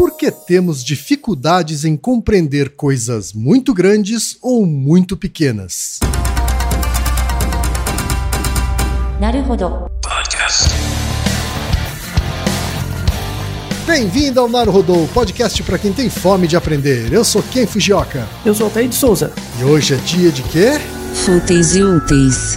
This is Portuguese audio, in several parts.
Por que temos dificuldades em compreender coisas muito grandes ou muito pequenas? Bem-vindo ao Naruhodô, podcast para quem tem fome de aprender. Eu sou Ken Fujioka. Eu sou Altair de Souza. E hoje é dia de quê? Fúteis e úteis.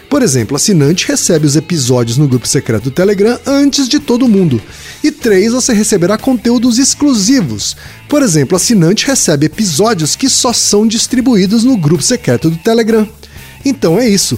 Por exemplo, assinante recebe os episódios no grupo secreto do Telegram antes de todo mundo. E três, você receberá conteúdos exclusivos. Por exemplo, assinante recebe episódios que só são distribuídos no grupo secreto do Telegram. Então é isso.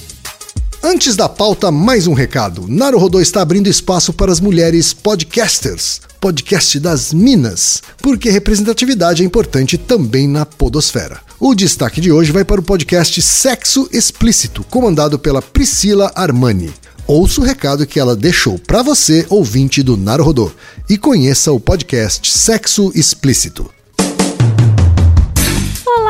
Antes da pauta, mais um recado. Naruhodô está abrindo espaço para as mulheres podcasters, podcast das Minas, porque representatividade é importante também na podosfera. O destaque de hoje vai para o podcast Sexo Explícito, comandado pela Priscila Armani. Ouça o recado que ela deixou para você, ouvinte do Naruhodô, e conheça o podcast Sexo Explícito.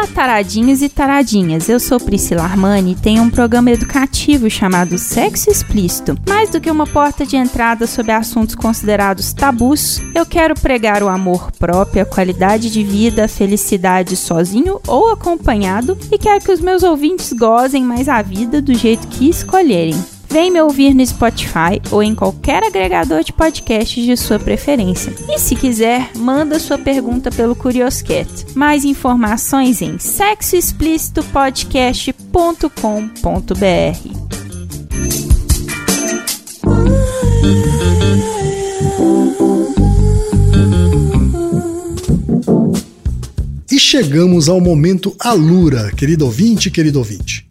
Olá, taradinhos e taradinhas. Eu sou Priscila Armani e tenho um programa educativo chamado Sexo Explícito. Mais do que uma porta de entrada sobre assuntos considerados tabus, eu quero pregar o amor próprio, a qualidade de vida, a felicidade sozinho ou acompanhado e quero que os meus ouvintes gozem mais a vida do jeito que escolherem. Vem me ouvir no Spotify ou em qualquer agregador de podcasts de sua preferência. E se quiser, manda sua pergunta pelo Curioscat. Mais informações em sexoexplicitopodcast.com.br. E chegamos ao momento Alura, querido ouvinte, querido ouvinte.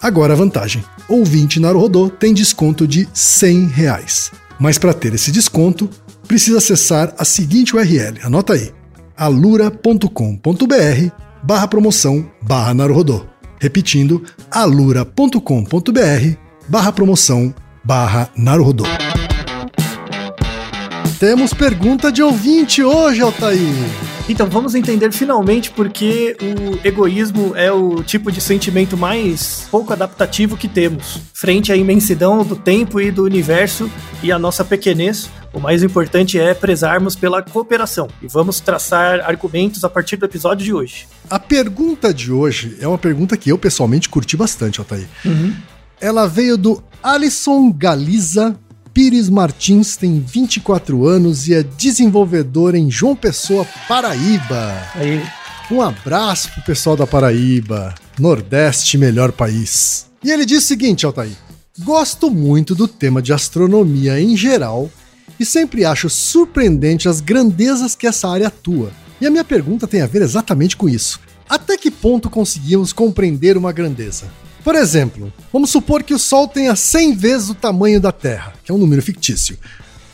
Agora a vantagem: ouvinte Naruhodô tem desconto de 100 reais. Mas para ter esse desconto, precisa acessar a seguinte URL, anota aí, alura.com.br barra promoção barra Naruhodô. Repetindo, alura.com.br barra promoção barra Naruhodô. Temos pergunta de ouvinte hoje, Altair. Então vamos entender finalmente porque o egoísmo é o tipo de sentimento mais pouco adaptativo que temos. Frente à imensidão do tempo e do universo e à nossa pequenez, o mais importante é prezarmos pela cooperação. E vamos traçar argumentos a partir do episódio de hoje. A pergunta de hoje é uma pergunta que eu pessoalmente curti bastante, Altair. Uhum. Ela veio do Alisson Galiza Pires Martins tem 24 anos e é desenvolvedor em João Pessoa, Paraíba. Aí, Um abraço pro pessoal da Paraíba, Nordeste, melhor país. E ele diz o seguinte, Altair: Gosto muito do tema de astronomia em geral e sempre acho surpreendente as grandezas que essa área atua. E a minha pergunta tem a ver exatamente com isso. Até que ponto conseguimos compreender uma grandeza? Por exemplo, vamos supor que o Sol tenha 100 vezes o tamanho da Terra, que é um número fictício.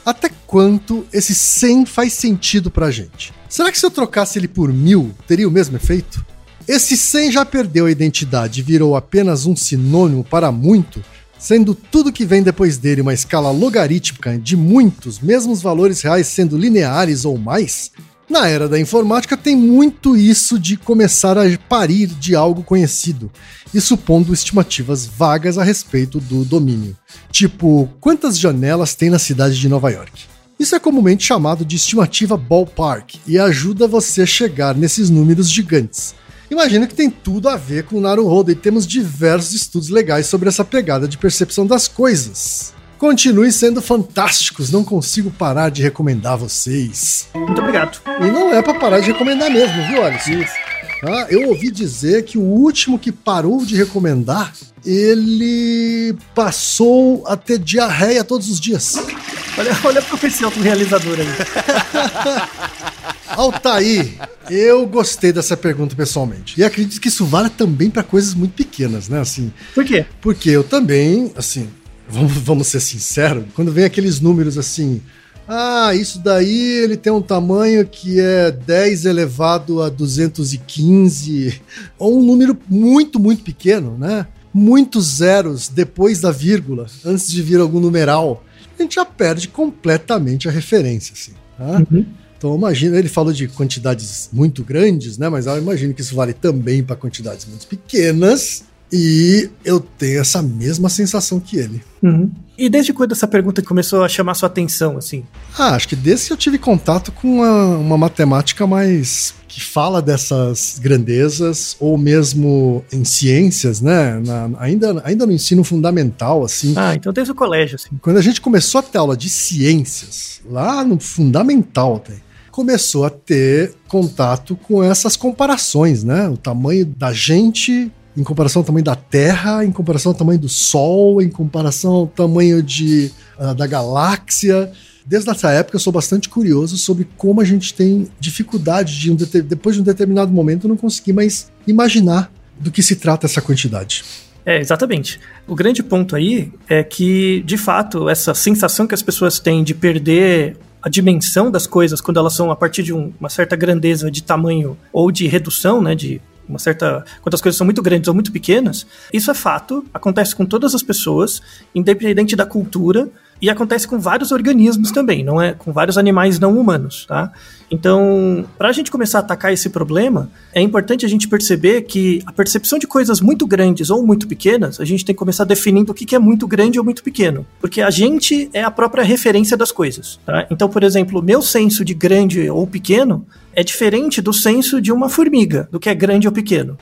Até quanto esse 100 faz sentido pra gente? Será que se eu trocasse ele por mil, teria o mesmo efeito? Esse 100 já perdeu a identidade e virou apenas um sinônimo para muito, sendo tudo que vem depois dele uma escala logarítmica de muitos, mesmo os valores reais sendo lineares ou mais? Na era da informática tem muito isso de começar a parir de algo conhecido e supondo estimativas vagas a respeito do domínio. Tipo, quantas janelas tem na cidade de Nova York? Isso é comumente chamado de estimativa ballpark e ajuda você a chegar nesses números gigantes. Imagino que tem tudo a ver com o Naruhodo e temos diversos estudos legais sobre essa pegada de percepção das coisas. Continue sendo fantásticos, não consigo parar de recomendar vocês. muito obrigado. E não é pra parar de recomendar mesmo, viu, Alisson? Ah, eu ouvi dizer que o último que parou de recomendar, ele passou a ter diarreia todos os dias. Olha, olha a profecia do realizador aí. Altair, eu gostei dessa pergunta pessoalmente. E acredito que isso vale também para coisas muito pequenas, né? Assim, Por quê? porque eu também, assim, vamos, vamos ser sinceros, quando vem aqueles números assim, ah, isso daí ele tem um tamanho que é 10 elevado a 215, ou um número muito, muito pequeno, né? Muitos zeros depois da vírgula, antes de vir algum numeral, a gente já perde completamente a referência, assim. Tá? Uhum. Então imagina, ele falou de quantidades muito grandes, né? Mas eu imagino que isso vale também para quantidades muito pequenas. E eu tenho essa mesma sensação que ele. Uhum. E desde quando essa pergunta começou a chamar sua atenção, assim? Ah, acho que desde que eu tive contato com uma, uma matemática mais que fala dessas grandezas, ou mesmo em ciências, né? Na- ainda, ainda no ensino fundamental, assim. Ah, então desde o colégio, assim. Quando a gente começou a ter aula de ciências, lá no fundamental, até, começou a ter contato com essas comparações, né? O tamanho da gente em comparação ao tamanho da Terra, em comparação ao tamanho do Sol, em comparação ao tamanho de, ah, da galáxia. Desde essa época eu sou bastante curioso sobre como a gente tem dificuldade de, um depois de um determinado momento, não conseguir mais imaginar do que se trata essa quantidade. É, exatamente. O grande ponto aí é que, de fato, essa sensação que as pessoas têm de perder a dimensão das coisas quando elas são a partir de um- uma certa grandeza de tamanho ou de redução, né, de uma certa quando as coisas são muito grandes ou muito pequenas, isso é fato, acontece com todas as pessoas, independente da cultura, e acontece com vários organismos também, não é com vários animais não humanos, tá? Então, para a gente começar a atacar esse problema, é importante a gente perceber que a percepção de coisas muito grandes ou muito pequenas, a gente tem que começar definindo o que é muito grande ou muito pequeno, porque a gente é a própria referência das coisas, tá? Então, por exemplo, meu senso de grande ou pequeno é diferente do senso de uma formiga, do que é grande ou pequeno.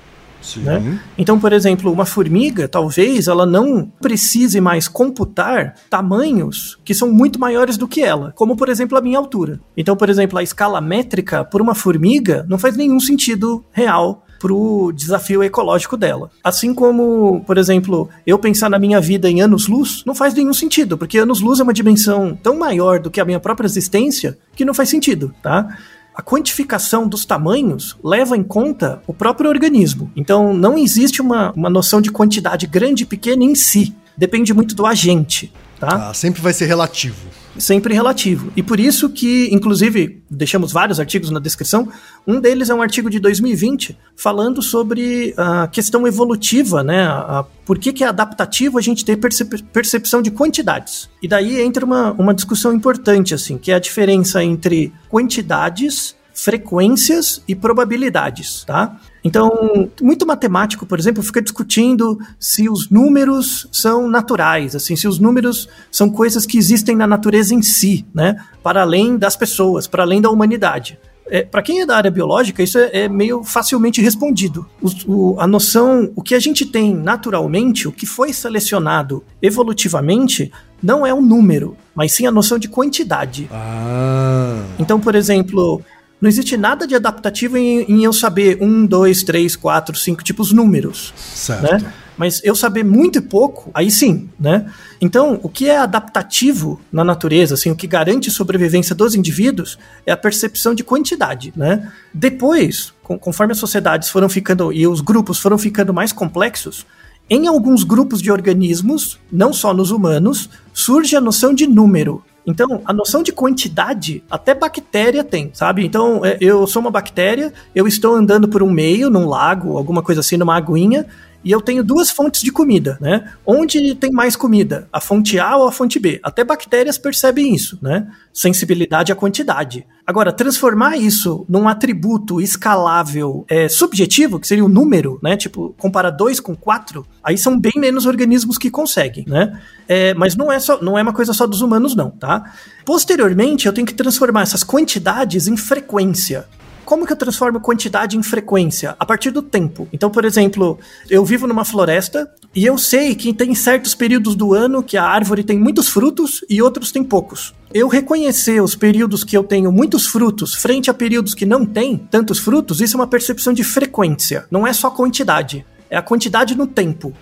Né? Então, por exemplo, uma formiga, talvez ela não precise mais computar tamanhos que são muito maiores do que ela, como por exemplo a minha altura. Então, por exemplo, a escala métrica por uma formiga não faz nenhum sentido real para o desafio ecológico dela. Assim como, por exemplo, eu pensar na minha vida em anos-luz, não faz nenhum sentido, porque anos-luz é uma dimensão tão maior do que a minha própria existência que não faz sentido, tá? A quantificação dos tamanhos leva em conta o próprio organismo. Então, não existe uma, uma noção de quantidade grande e pequena em si. Depende muito do agente, tá? Ah, sempre vai ser relativo. Sempre relativo. E por isso que, inclusive, deixamos vários artigos na descrição. Um deles é um artigo de 2020 falando sobre a questão evolutiva, né? A, a- por que, que é adaptativo a gente ter percep- percepção de quantidades. E daí entra uma, uma discussão importante, assim, que é a diferença entre quantidades, frequências e probabilidades, tá? Então, muito matemático, por exemplo, fica discutindo se os números são naturais, assim, se os números são coisas que existem na natureza em si, né? Para além das pessoas, para além da humanidade. é, para quem é da área biológica, isso é, é meio facilmente respondido. O, o, a noção, o que a gente tem naturalmente, o que foi selecionado evolutivamente, não é o número, mas sim a noção de quantidade. Ah. Então, por exemplo, não existe nada de adaptativo em, em eu saber um, dois, três, quatro, cinco, tipo os números. Certo. Né? Mas eu saber muito e pouco, aí sim, né? Então, o que é adaptativo na natureza, assim, o que garante sobrevivência dos indivíduos é a percepção de quantidade, né? Depois, conforme as sociedades foram ficando e os grupos foram ficando mais complexos, em alguns grupos de organismos, não só nos humanos, surge a noção de número. Então, a noção de quantidade, até bactéria tem, sabe? Então, é, eu sou uma bactéria, eu estou andando por um meio, num lago, alguma coisa assim, numa aguinha, e eu tenho duas fontes de comida, né? Onde tem mais comida? A fonte A ou a fonte B? Até bactérias percebem isso, né? Sensibilidade à quantidade. Agora, transformar isso num atributo escalável é, subjetivo, que seria o um número, né? Tipo, comparar 2 com 4, aí são bem menos organismos que conseguem, né? É, mas não é, só, não é uma coisa só dos humanos, não, tá? Posteriormente, eu tenho que transformar essas quantidades em frequência. Como que eu transformo quantidade em frequência? A partir do tempo. Então, por exemplo, eu vivo numa floresta e eu sei que tem certos períodos do ano que a árvore tem muitos frutos e outros tem poucos. Eu reconhecer os períodos que eu tenho muitos frutos frente a períodos que não tem tantos frutos, isso é uma percepção de frequência. Não é só quantidade, é a quantidade no tempo.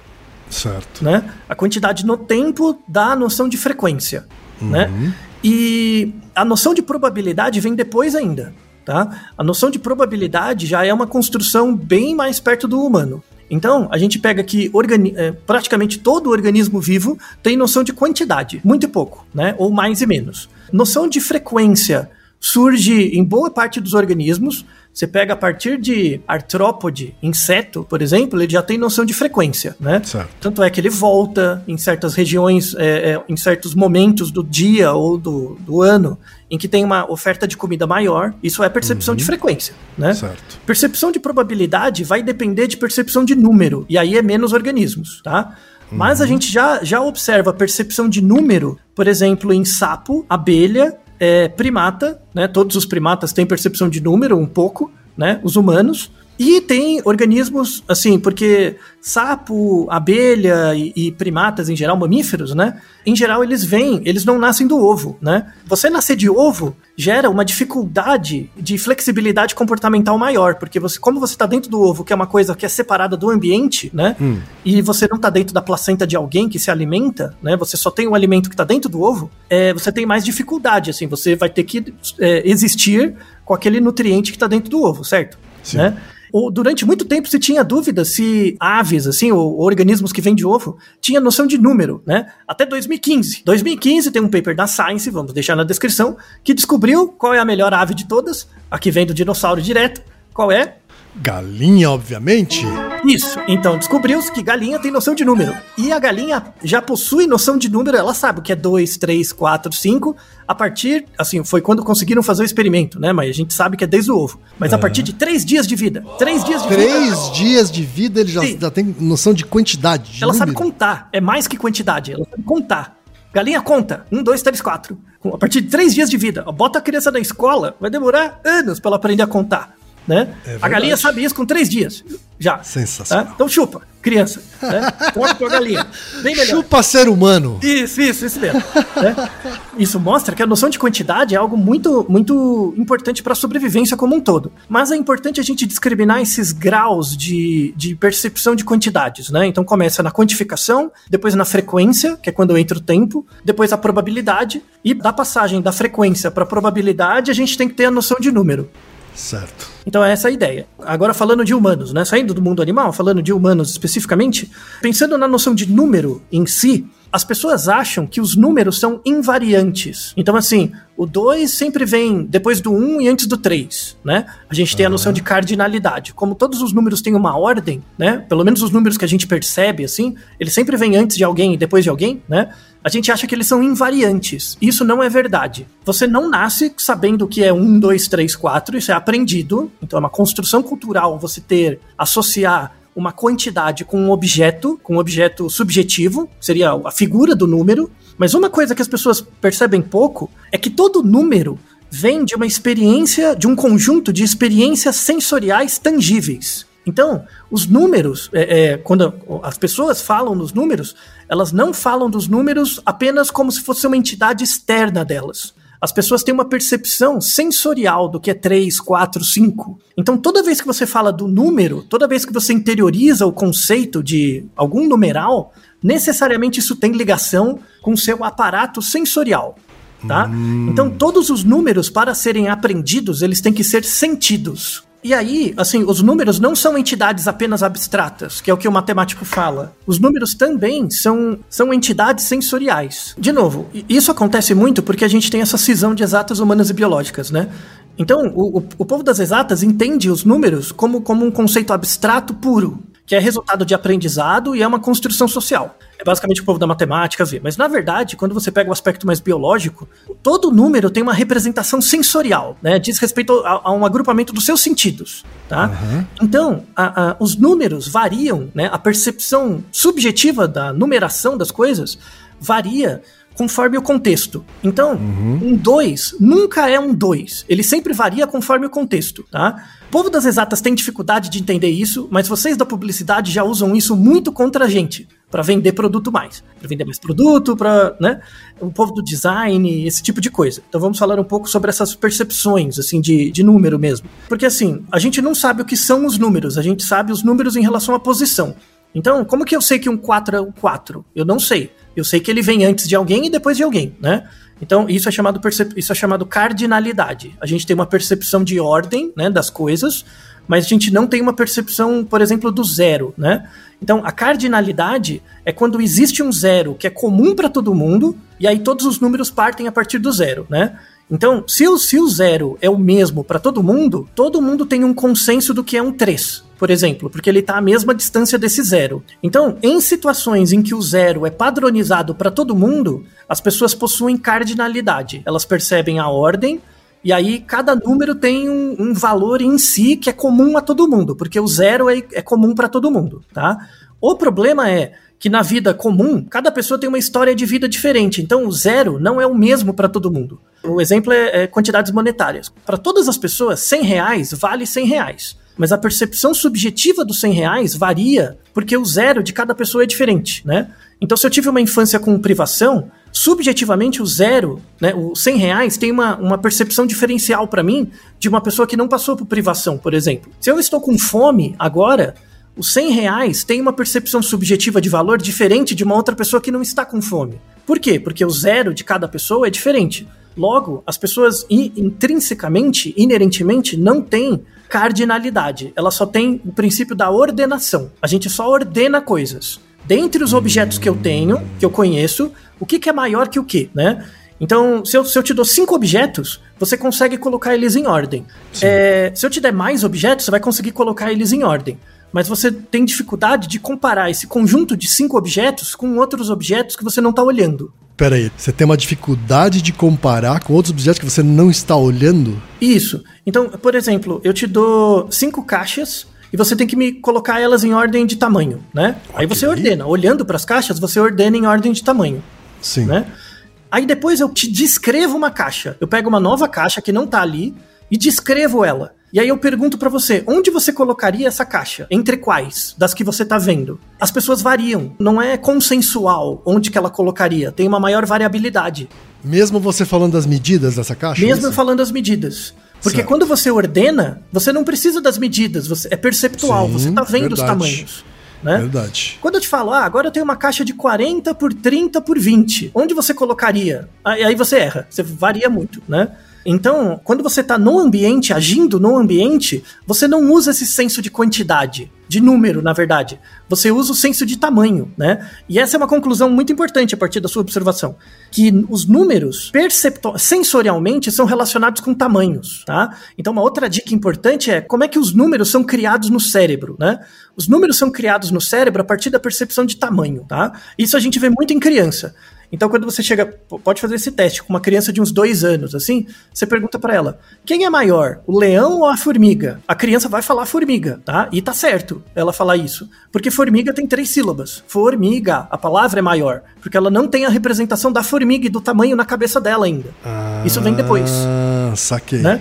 Certo. Né? A quantidade no tempo dá a noção de frequência. Né? Uhum. Né? E a noção de probabilidade vem depois ainda. Tá? A noção de probabilidade já é uma construção bem mais perto do humano. Então, a gente pega que é, praticamente todo organismo vivo tem noção de quantidade, muito e pouco, né? ou mais e menos. Noção de frequência surge em boa parte dos organismos, você pega a partir de artrópode, inseto, por exemplo, ele já tem noção de frequência, né? Certo. Tanto é que ele volta em certas regiões, é, é, em certos momentos do dia ou do, do ano, em que tem uma oferta de comida maior. Isso é percepção uhum. de frequência, né? Certo. Percepção de probabilidade vai depender de percepção de número, e aí é menos organismos, tá? Mas a uhum. gente já, já observa percepção de número, por exemplo, em sapo, abelha é, primata, né? Todos os primatas têm percepção de número, um pouco, né? Os humanos. E tem organismos, assim, porque sapo, abelha e, e, primatas em geral, mamíferos, né? Em geral, eles vêm, eles não nascem do ovo, né? Você nascer de ovo gera uma dificuldade de flexibilidade comportamental maior, porque você, como você está dentro do ovo, que é uma coisa que é separada do ambiente, né? Hum. E você não está dentro da placenta de alguém que se alimenta, né? Você só tem o alimento que está dentro do ovo, é, você tem mais dificuldade, assim, você vai ter que é, existir com aquele nutriente que está dentro do ovo, certo? Sim. Né? Durante muito tempo se tinha dúvida se aves, assim, ou, ou organismos que vêm de ovo, tinha noção de número, né? Até 2015. 2015 tem um paper da Science, vamos deixar na descrição, que descobriu qual é a melhor ave de todas, a que vem do dinossauro direto. Qual é? Galinha, obviamente. Isso. Então, descobriu-se que galinha tem noção de número. E a galinha já possui noção de número, ela sabe o que é 2, 3, 4, 5. A partir, assim, foi quando conseguiram fazer o experimento, né? Mas a gente sabe que é desde o ovo. Mas a partir de 3 dias de vida. 3 dias de três vida. 3 dias de vida, ele já, já tem noção de quantidade. De ela número. sabe contar. É mais que quantidade. Ela sabe contar. Galinha conta. Um, dois, três, quatro. A partir de três dias de vida. Bota a criança na escola, vai demorar anos para ela aprender a contar né? É a galinha sabe isso com três dias. Já. Sensacional. Tá? Então chupa, criança. Né? Com a galinha. Bem melhor. Chupa ser humano. Isso, isso, isso mesmo. né? Isso mostra que a noção de quantidade é algo muito, muito importante para a sobrevivência como um todo. Mas é importante a gente discriminar esses graus de, de percepção de quantidades, né? Então começa na quantificação, depois na frequência, que é quando entra o tempo, depois a probabilidade, e da passagem da frequência para a probabilidade, a gente tem que ter a noção de número. Certo. Então é essa a ideia. Agora falando de humanos, né? Saindo do mundo animal, falando de humanos especificamente, pensando na noção de número em si, as pessoas acham que os números são invariantes. Então, assim, o 2 sempre vem depois do 1 um e antes do 3, né? A gente tem a noção de cardinalidade. Como todos os números têm uma ordem, né? Pelo menos os números que a gente percebe, assim, eles sempre vêm antes de alguém e depois de alguém, né? A gente acha que eles são invariantes. Isso não é verdade. Você não nasce sabendo que é 1, 2, 3, 4, isso é aprendido. Então é uma construção cultural você ter, associar uma quantidade com um objeto, com um objeto subjetivo, seria a figura do número. Mas uma coisa que as pessoas percebem pouco é que todo número vem de uma experiência, de um conjunto de experiências sensoriais tangíveis. Então, os números, é, é, quando as pessoas falam nos números, elas não falam dos números apenas como se fosse uma entidade externa delas. As pessoas têm uma percepção sensorial do que é 3, 4, 5. Então, toda vez que você fala do número, toda vez que você interioriza o conceito de algum numeral, necessariamente isso tem ligação com o seu aparato sensorial. Tá? Hum. Então, todos os números, para serem aprendidos, eles têm que ser sentidos. E aí, assim, os números não são entidades apenas abstratas, que é o que o matemático fala. Os números também são, são entidades sensoriais. De novo, isso acontece muito porque a gente tem essa cisão de exatas humanas e biológicas, né? Então, o, o, o povo das exatas entende os números como, como um conceito abstrato puro que é resultado de aprendizado e é uma construção social. É basicamente o povo da matemática vê. Mas, na verdade, quando você pega o aspecto mais biológico, todo número tem uma representação sensorial, né? Diz respeito a, a um agrupamento dos seus sentidos, tá? Uhum. Então, a, a, os números variam, né? A percepção subjetiva da numeração das coisas varia conforme o contexto. Então, uhum. um 2 nunca é um 2. Ele sempre varia conforme o contexto, tá? Povo das exatas tem dificuldade de entender isso, mas vocês da publicidade já usam isso muito contra a gente, para vender produto mais. Para vender mais produto, para, né? O povo do design, esse tipo de coisa. Então vamos falar um pouco sobre essas percepções, assim, de, de número mesmo. Porque, assim, a gente não sabe o que são os números, a gente sabe os números em relação à posição. Então, como que eu sei que um 4 é um 4? Eu não sei. Eu sei que ele vem antes de alguém e depois de alguém, né? Então, isso é chamado isso é chamado cardinalidade. A gente tem uma percepção de ordem, né, das coisas, mas a gente não tem uma percepção, por exemplo, do zero, né? Então, a cardinalidade é quando existe um zero que é comum para todo mundo, e aí todos os números partem a partir do zero, né? Então, se o, se o zero é o mesmo para todo mundo, todo mundo tem um consenso do que é um 3 por exemplo, porque ele está à mesma distância desse zero. Então, em situações em que o zero é padronizado para todo mundo, as pessoas possuem cardinalidade. Elas percebem a ordem, e aí cada número tem um, um, valor em si que é comum a todo mundo, porque o zero é, é comum para todo mundo, tá? O problema é que na vida comum, cada pessoa tem uma história de vida diferente, então o zero não é o mesmo para todo mundo. O exemplo é, é quantidades monetárias. Para todas as pessoas, 100 reais vale 100 reais mas a percepção subjetiva dos 100 reais varia porque o zero de cada pessoa é diferente, né? Então, se eu tive uma infância com privação, subjetivamente o zero, né, o 100 reais, tem uma, uma percepção diferencial para mim de uma pessoa que não passou por privação, por exemplo. Se eu estou com fome agora, os 100 reais tem uma percepção subjetiva de valor diferente de uma outra pessoa que não está com fome. Por quê? Porque o zero de cada pessoa é diferente. Logo, as pessoas intrinsecamente, inerentemente, não têm cardinalidade. Ela só tem o princípio da ordenação. A gente só ordena coisas. Dentre os objetos que eu tenho, que eu conheço, o que, que é maior que o que, né? Então, se eu, se eu te dou cinco objetos, você consegue colocar eles em ordem. É, se eu te der mais objetos, você vai conseguir colocar eles em ordem. Mas você tem dificuldade de comparar esse conjunto de cinco objetos com outros objetos que você não está olhando. Pera aí, você tem uma dificuldade de comparar com outros objetos que você não está olhando? Isso. Então, por exemplo, eu te dou cinco caixas e você tem que me colocar elas em ordem de tamanho, né? Okay. Aí você ordena. Olhando para as caixas, você ordena em ordem de tamanho. Sim. Né? Aí depois eu te descrevo uma caixa. Eu pego uma nova caixa que não está ali e descrevo ela. E aí eu pergunto para você, onde você colocaria essa caixa? Entre quais das que você tá vendo? As pessoas variam, não é consensual onde que ela colocaria, tem uma maior variabilidade. Mesmo você falando das medidas dessa caixa? Mesmo isso? falando das medidas. Porque certo. quando você ordena, você não precisa das medidas, você é perceptual, Sim, você tá vendo verdade. os tamanhos. Né? Verdade. Quando eu te falo, ah, agora eu tenho uma caixa de 40 por 30 por 20, onde você colocaria? Aí você erra, você varia muito, né? Então, quando você está no ambiente, agindo no ambiente, você não usa esse senso de quantidade, de número, na verdade. Você usa o senso de tamanho, né? E essa é uma conclusão muito importante a partir da sua observação, que os números sensorialmente são relacionados com tamanhos, tá? Então, uma outra dica importante é como é que os números são criados no cérebro, né? Os números são criados no cérebro a partir da percepção de tamanho, tá? Isso a gente vê muito em criança. Então, quando você chega, pode fazer esse teste com uma criança de uns dois anos, assim, você pergunta para ela: quem é maior, o leão ou a formiga? A criança vai falar formiga, tá? E tá certo ela falar isso. Porque formiga tem três sílabas. Formiga, a palavra é maior. Porque ela não tem a representação da formiga e do tamanho na cabeça dela ainda. Ah, isso vem depois. Saquei. Né?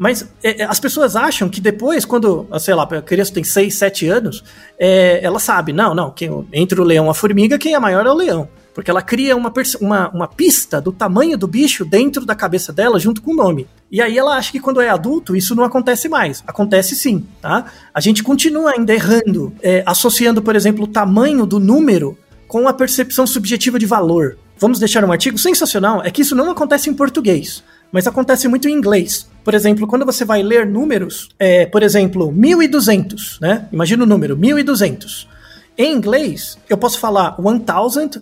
Mas é, é, as pessoas acham que depois, quando, sei lá, a criança tem 6, 7 anos, é, ela sabe, não, não, quem, entre o leão e a formiga, quem é maior é o leão. Porque ela cria uma, uma, uma pista do tamanho do bicho dentro da cabeça dela, junto com o nome. E aí ela acha que quando é adulto, isso não acontece mais. Acontece sim, tá? A gente continua ainda errando, é, associando, por exemplo, o tamanho do número com a percepção subjetiva de valor. Vamos deixar um artigo sensacional, é que isso não acontece em português, mas acontece muito em inglês. Por exemplo, quando você vai ler números, é, por exemplo, 1200, né? Imagina o número, 1200. Em inglês, eu posso falar 1200,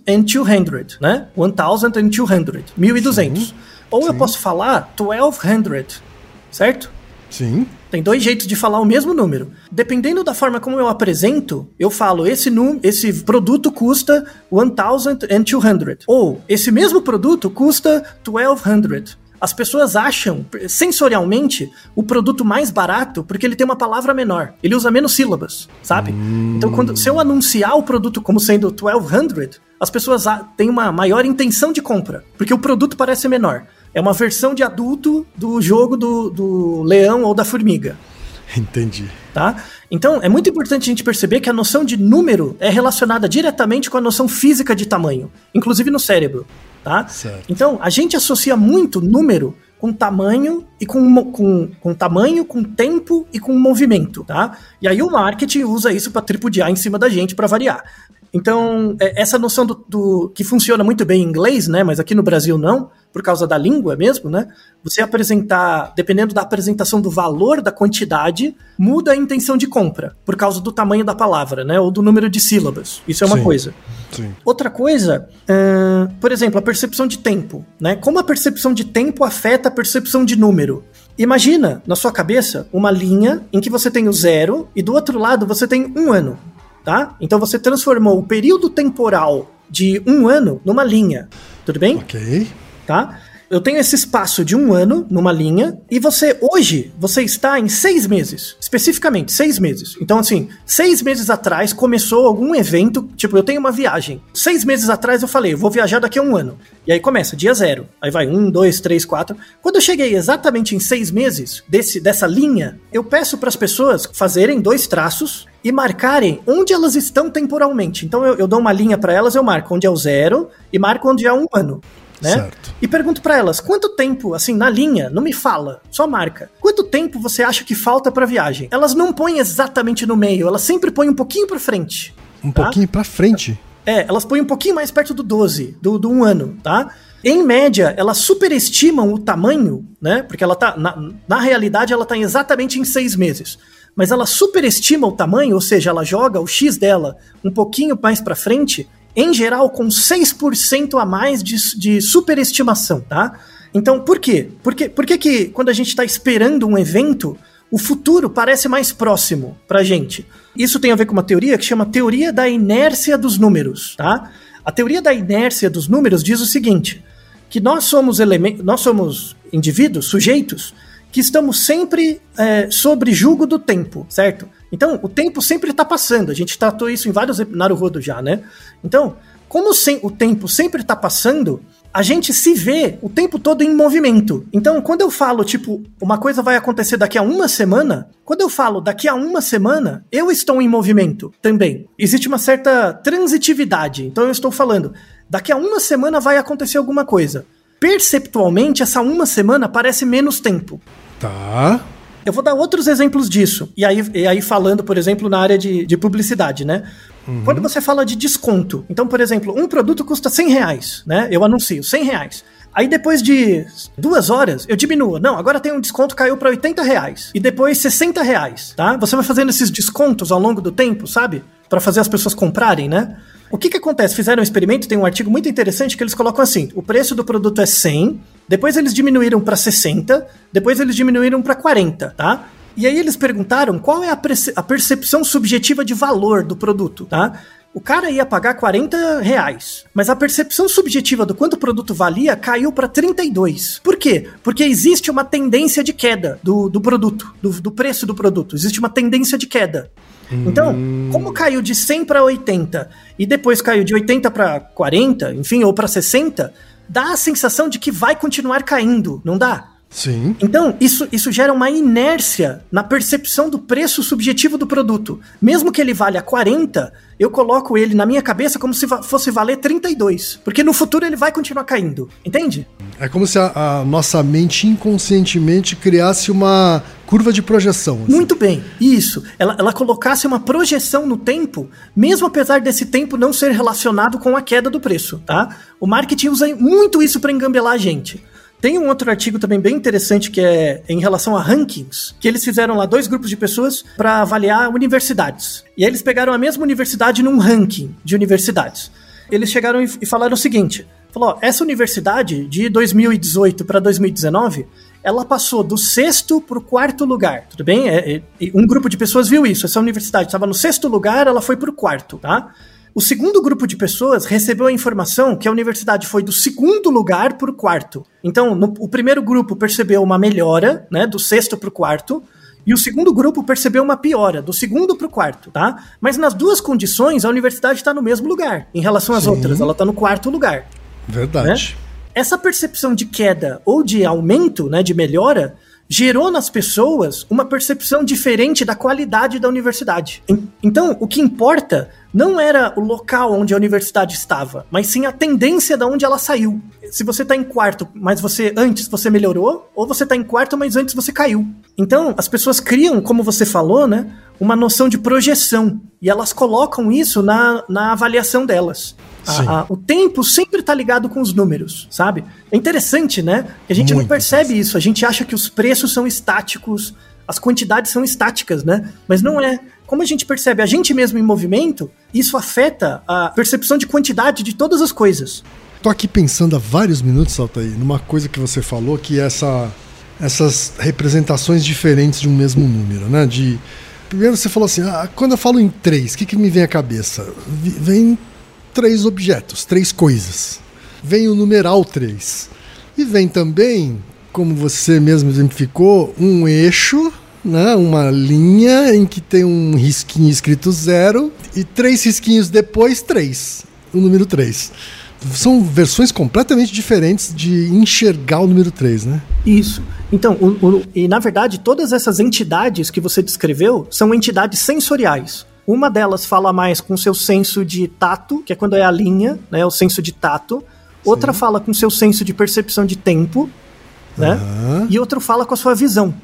né? 1200, 1200. Ou sim. eu posso falar 1200, certo? Sim. Tem dois jeitos de falar o mesmo número. Dependendo da forma como eu apresento, eu falo esse, esse produto custa 1200. Ou esse mesmo produto custa 1200 as pessoas acham, sensorialmente, o produto mais barato porque ele tem uma palavra menor. Ele usa menos sílabas, sabe? Hum. Então, quando, se eu anunciar o produto como sendo 1200, as pessoas têm uma maior intenção de compra, porque o produto parece menor. É uma versão de adulto do jogo do, do leão ou da formiga. Entendi. Tá? Então, é muito importante a gente perceber que a noção de número é relacionada diretamente com a noção física de tamanho, inclusive no cérebro tá? Certo. Então, a gente associa muito número com tamanho e com, com, com tamanho, com tempo e com movimento, tá? E aí o marketing usa isso para tripudiar em cima da gente para variar. Então, é, essa noção do, do, que funciona muito bem em inglês, né? Mas aqui no Brasil não, por causa da língua mesmo, né? Você apresentar, dependendo da apresentação do valor da quantidade, muda a intenção de compra, por causa do tamanho da palavra, né? Ou do número de sílabas. Isso é uma Sim. coisa. Sim. Outra coisa, uh, por exemplo, a percepção de tempo, né? Como a percepção de tempo afeta a percepção de número? Imagina na sua cabeça uma linha em que você tem o zero e do outro lado você tem um ano, tá? Então você transformou o período temporal de um ano numa linha, tudo bem? Ok tá? Eu tenho esse espaço de um ano numa linha e você, hoje, você está em seis meses. Especificamente, seis meses. Então, assim, seis meses atrás começou algum evento, tipo, eu tenho uma viagem. Seis meses atrás eu falei, eu vou viajar daqui a um ano. E aí começa, dia zero. Aí vai um, dois, três, quatro. Quando eu cheguei exatamente em seis meses desse, dessa linha, eu peço para as pessoas fazerem dois traços e marcarem onde elas estão temporalmente. Então eu, eu dou uma linha para elas, eu marco onde é o zero e marco onde é um ano né? Certo. E pergunto para elas, quanto tempo, assim, na linha, não me fala, só marca. Quanto tempo você acha que falta para viagem? Elas não põem exatamente no meio, elas sempre põem um pouquinho para frente. Um tá? pouquinho para frente? É, elas põem um pouquinho mais perto do 12, do, do um ano, tá? Em média, elas superestimam o tamanho, né? Porque ela tá. Na, na realidade, ela tá exatamente em seis meses. Mas ela superestima o tamanho, ou seja, ela joga o X dela um pouquinho mais para frente em geral com 6% a mais de, de superestimação, tá? Então, por quê? Porque, por que, que quando a gente está esperando um evento, o futuro parece mais próximo pra gente? Isso tem a ver com uma teoria que chama teoria da inércia dos números, tá? A teoria da inércia dos números diz o seguinte: que nós somos elementos, nós somos indivíduos, sujeitos, que estamos sempre é, sobre julgo do tempo, certo? Então, o tempo sempre está passando. A gente tratou isso em vários Naruhodo já, né? Então, como sem, o tempo sempre está passando, a gente se vê o tempo todo em movimento. Então, quando eu falo, tipo, uma coisa vai acontecer daqui a uma semana, quando eu falo daqui a uma semana, eu estou em movimento também. Existe uma certa transitividade. Então, eu estou falando, daqui a uma semana vai acontecer alguma coisa. Perceptualmente, essa uma semana parece menos tempo. Tá. Eu vou dar outros exemplos disso. E aí, e aí falando, por exemplo, na área de, de publicidade, né? Uhum. Quando você fala de desconto, então, por exemplo, um produto custa 100 reais, né? Eu anuncio 100 reais. Aí depois de duas horas, eu diminuo. Não, agora tem um desconto, caiu para 80 reais. E depois 60 reais, tá? Você vai fazendo esses descontos ao longo do tempo, sabe? Para fazer as pessoas comprarem, né? O que que acontece? Fizeram um experimento, tem um artigo muito interessante que eles colocam assim: o preço do produto é 100, depois eles diminuíram para 60, depois eles diminuíram para 40, tá? E aí eles perguntaram qual é a, perce a percepção subjetiva de valor do produto, tá? O cara ia pagar 40 reais, mas a percepção subjetiva do quanto o produto valia caiu para 32. Por quê? Porque existe uma tendência de queda do, do produto, do, do preço do produto. Existe uma tendência de queda. Então, como caiu de 100 para 80 e depois caiu de 80 para 40, enfim, ou para 60, dá a sensação de que vai continuar caindo, não dá? Sim. Então, isso, isso gera uma inércia na percepção do preço subjetivo do produto. Mesmo que ele valha 40, eu coloco ele na minha cabeça como se fosse valer 32. Porque no futuro ele vai continuar caindo. Entende? É como se a, a nossa mente inconscientemente criasse uma curva de projeção. assim. Muito bem, isso. Ela, ela colocasse uma projeção no tempo, mesmo apesar desse tempo não ser relacionado com a queda do preço, tá? O marketing usa muito isso para engambelar a gente. Tem um outro artigo também bem interessante que é em relação a rankings, que eles fizeram lá dois grupos de pessoas para avaliar universidades. E aí eles pegaram a mesma universidade num ranking de universidades. Eles chegaram e, falaram o seguinte: falou, ó, essa universidade de 2018 para 2019 ela passou do sexto para o quarto lugar, tudo bem? É, é, um grupo de pessoas viu isso. Essa universidade estava no sexto lugar, ela foi para o quarto, tá? O segundo grupo de pessoas recebeu a informação que a universidade foi do segundo lugar para o quarto. Então, no- o primeiro grupo percebeu uma melhora, né, do sexto para o quarto, e o segundo grupo percebeu uma piora, do segundo para o quarto, tá? Mas nas duas condições, a universidade está no mesmo lugar em relação às Sim. outras, ela está no quarto lugar. Verdade. Essa percepção de queda ou de aumento, né, de melhora, gerou nas pessoas uma percepção diferente da qualidade da universidade. En- Então, o que importa não era o local onde a universidade estava, mas sim a tendência da onde ela saiu. Se você está em quarto, mas você antes você melhorou, ou você está em quarto, mas antes você caiu. Então, as pessoas criam, como você falou, né, uma noção de projeção e elas colocam isso na, na avaliação delas. A- a- o tempo sempre tá ligado com os números, sabe? É interessante, né? Que a gente não Muito percebe isso. A gente acha que os preços são estáticos, as quantidades são estáticas, né? Mas não é. Como a gente percebe a gente mesmo em movimento, isso afeta a percepção de quantidade de todas as coisas. Tô aqui pensando há vários minutos, Altair, numa coisa que você falou, que é essa, essas representações diferentes de um mesmo número, né? De, primeiro você falou assim, ah, quando eu falo em três, o que, que me vem à cabeça? Vem três objetos, três coisas. Vem o numeral 3. E vem também, como você mesmo exemplificou, um eixo, né? uma linha em que tem um risquinho escrito zero e três risquinhos depois, três. O número 3. São versões completamente diferentes de enxergar o número 3, né? Isso. Então, o- o- e na verdade, todas essas entidades que você descreveu são entidades sensoriais. Uma delas fala mais com seu senso de tato, que é quando é a linha, né, o senso de tato. Outra fala com seu senso de percepção de tempo, né? Aham. E outra fala com a sua visão,